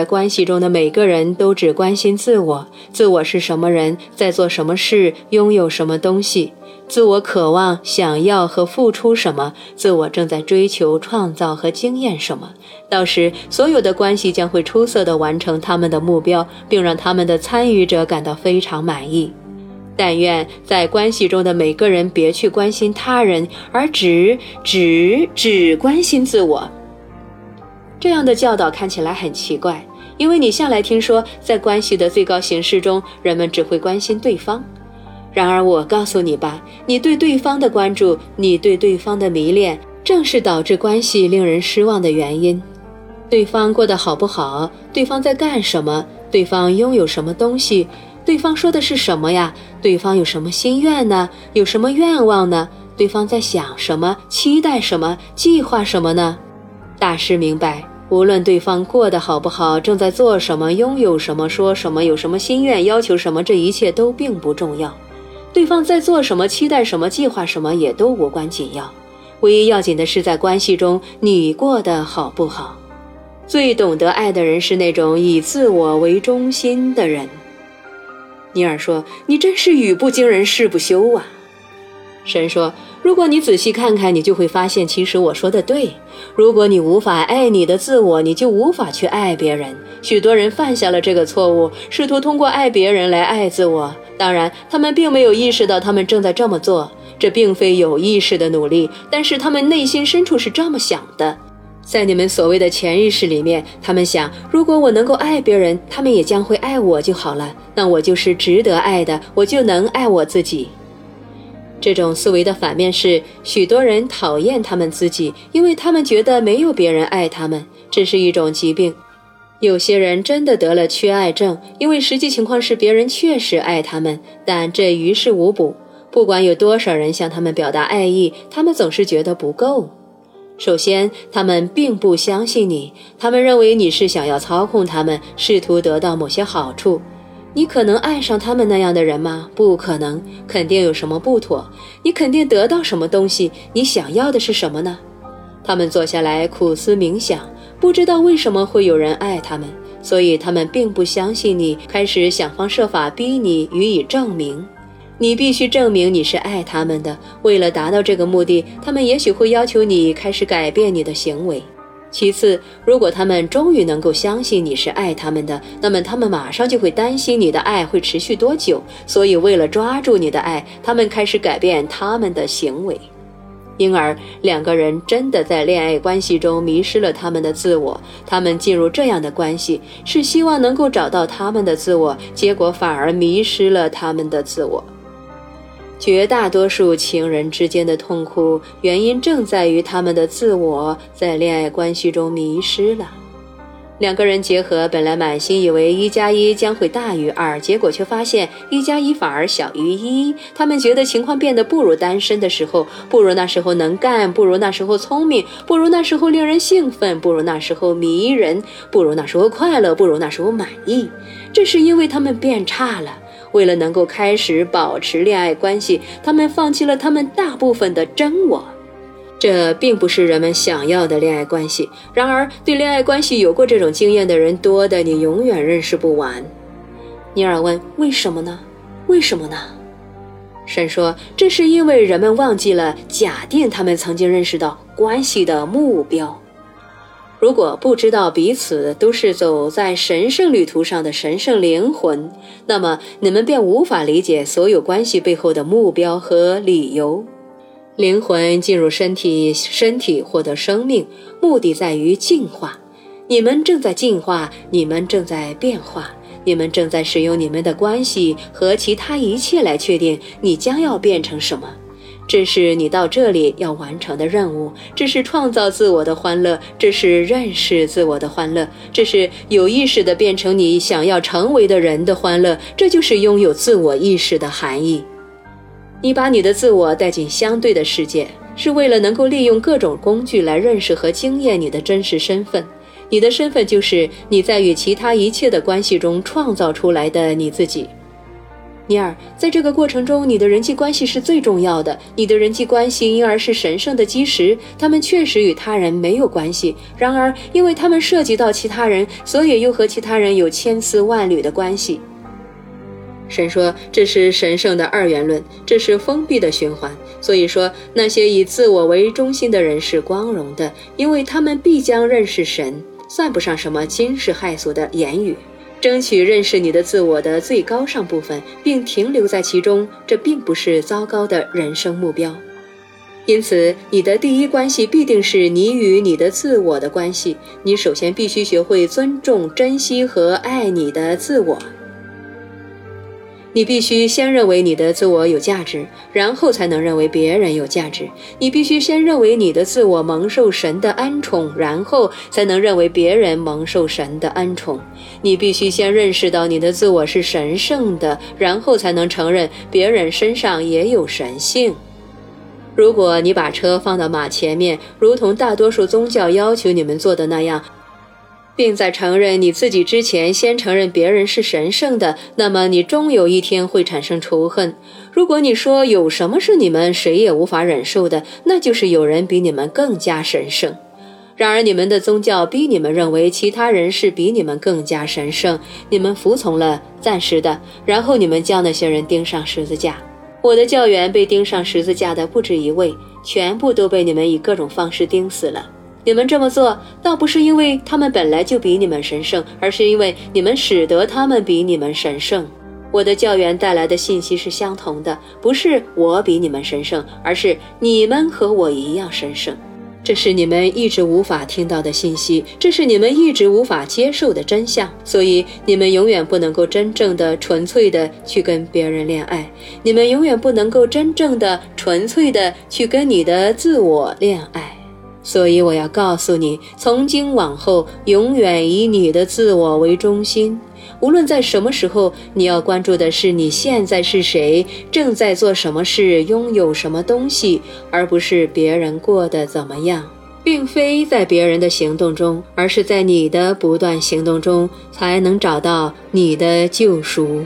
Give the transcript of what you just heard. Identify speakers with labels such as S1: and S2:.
S1: 在关系中的每个人都只关心自我，自我是什么人，在做什么事，拥有什么东西，自我渴望、想要和付出什么，自我正在追求、创造和经验什么。到时，所有的关系将会出色地完成他们的目标，并让他们的参与者感到非常满意。但愿在关系中的每个人别去关心他人，而只只只关心自我。这样的教导看起来很奇怪，因为你向来听说，在关系的最高形式中，人们只会关心对方。然而，我告诉你吧，你对对方的关注，你对对方的迷恋，正是导致关系令人失望的原因。对方过得好不好？对方在干什么？对方拥有什么东西？对方说的是什么呀？对方有什么心愿呢？有什么愿望呢？对方在想什么？期待什么？计划什么呢？大师明白。无论对方过得好不好，正在做什么，拥有什么，说什么，有什么心愿，要求什么，这一切都并不重要。对方在做什么，期待什么，计划什么，也都无关紧要。唯一要紧的是，在关系中你过得好不好。最懂得爱的人是那种以自我为中心的人。尼尔说：“你真是语不惊人誓不休啊！”神说。如果你仔细看看，你就会发现，其实我说的对。如果你无法爱你的自我，你就无法去爱别人。许多人犯下了这个错误，试图通过爱别人来爱自我。当然，他们并没有意识到他们正在这么做，这并非有意识的努力，但是他们内心深处是这么想的。在你们所谓的潜意识里面，他们想：如果我能够爱别人，他们也将会爱我就好了。那我就是值得爱的，我就能爱我自己。这种思维的反面是，许多人讨厌他们自己，因为他们觉得没有别人爱他们。这是一种疾病。有些人真的得了缺爱症，因为实际情况是别人确实爱他们，但这于事无补。不管有多少人向他们表达爱意，他们总是觉得不够。首先，他们并不相信你，他们认为你是想要操控他们，试图得到某些好处。你可能爱上他们那样的人吗？不可能，肯定有什么不妥。你肯定得到什么东西？你想要的是什么呢？他们坐下来苦思冥想，不知道为什么会有人爱他们，所以他们并不相信你。开始想方设法逼你予以证明，你必须证明你是爱他们的。为了达到这个目的，他们也许会要求你开始改变你的行为。其次，如果他们终于能够相信你是爱他们的，那么他们马上就会担心你的爱会持续多久。所以，为了抓住你的爱，他们开始改变他们的行为。因而，两个人真的在恋爱关系中迷失了他们的自我。他们进入这样的关系，是希望能够找到他们的自我，结果反而迷失了他们的自我。绝大多数情人之间的痛苦原因正在于他们的自我在恋爱关系中迷失了。两个人结合，本来满心以为一加一将会大于二，结果却发现一加一反而小于一。他们觉得情况变得不如单身的时候，不如那时候能干，不如那时候聪明，不如那时候令人兴奋，不如那时候迷人，不如那时候快乐，不如那时候满意。这是因为他们变差了。为了能够开始保持恋爱关系，他们放弃了他们大部分的真我。这并不是人们想要的恋爱关系。然而，对恋爱关系有过这种经验的人多的你永远认识不完。尼尔问：“为什么呢？为什么呢？”神说：“这是因为人们忘记了假定他们曾经认识到关系的目标。”如果不知道彼此都是走在神圣旅途上的神圣灵魂，那么你们便无法理解所有关系背后的目标和理由。灵魂进入身体，身体获得生命，目的在于进化。你们正在进化，你们正在变化，你们正在使用你们的关系和其他一切来确定你将要变成什么。这是你到这里要完成的任务，这是创造自我的欢乐，这是认识自我的欢乐，这是有意识的变成你想要成为的人的欢乐，这就是拥有自我意识的含义。你把你的自我带进相对的世界，是为了能够利用各种工具来认识和经验你的真实身份。你的身份就是你在与其他一切的关系中创造出来的你自己。尼尔，在这个过程中，你的人际关系是最重要的。你的人际关系因而是神圣的基石。他们确实与他人没有关系，然而因为他们涉及到其他人，所以又和其他人有千丝万缕的关系。神说，这是神圣的二元论，这是封闭的循环。所以说，那些以自我为中心的人是光荣的，因为他们必将认识神，算不上什么惊世骇俗的言语。争取认识你的自我的最高尚部分，并停留在其中，这并不是糟糕的人生目标。因此，你的第一关系必定是你与你的自我的关系。你首先必须学会尊重、珍惜和爱你的自我。你必须先认为你的自我有价值，然后才能认为别人有价值。你必须先认为你的自我蒙受神的恩宠，然后才能认为别人蒙受神的恩宠。你必须先认识到你的自我是神圣的，然后才能承认别人身上也有神性。如果你把车放到马前面，如同大多数宗教要求你们做的那样。并在承认你自己之前，先承认别人是神圣的，那么你终有一天会产生仇恨。如果你说有什么是你们谁也无法忍受的，那就是有人比你们更加神圣。然而你们的宗教逼你们认为其他人是比你们更加神圣，你们服从了，暂时的，然后你们将那些人钉上十字架。我的教员被钉上十字架的不止一位，全部都被你们以各种方式钉死了。你们这么做，倒不是因为他们本来就比你们神圣，而是因为你们使得他们比你们神圣。我的教员带来的信息是相同的，不是我比你们神圣，而是你们和我一样神圣。这是你们一直无法听到的信息，这是你们一直无法接受的真相。所以，你们永远不能够真正的、纯粹的去跟别人恋爱，你们永远不能够真正的、纯粹的去跟你的自我恋爱。所以我要告诉你，从今往后，永远以你的自我为中心。无论在什么时候，你要关注的是你现在是谁，正在做什么事，拥有什么东西，而不是别人过得怎么样。并非在别人的行动中，而是在你的不断行动中，才能找到你的救赎。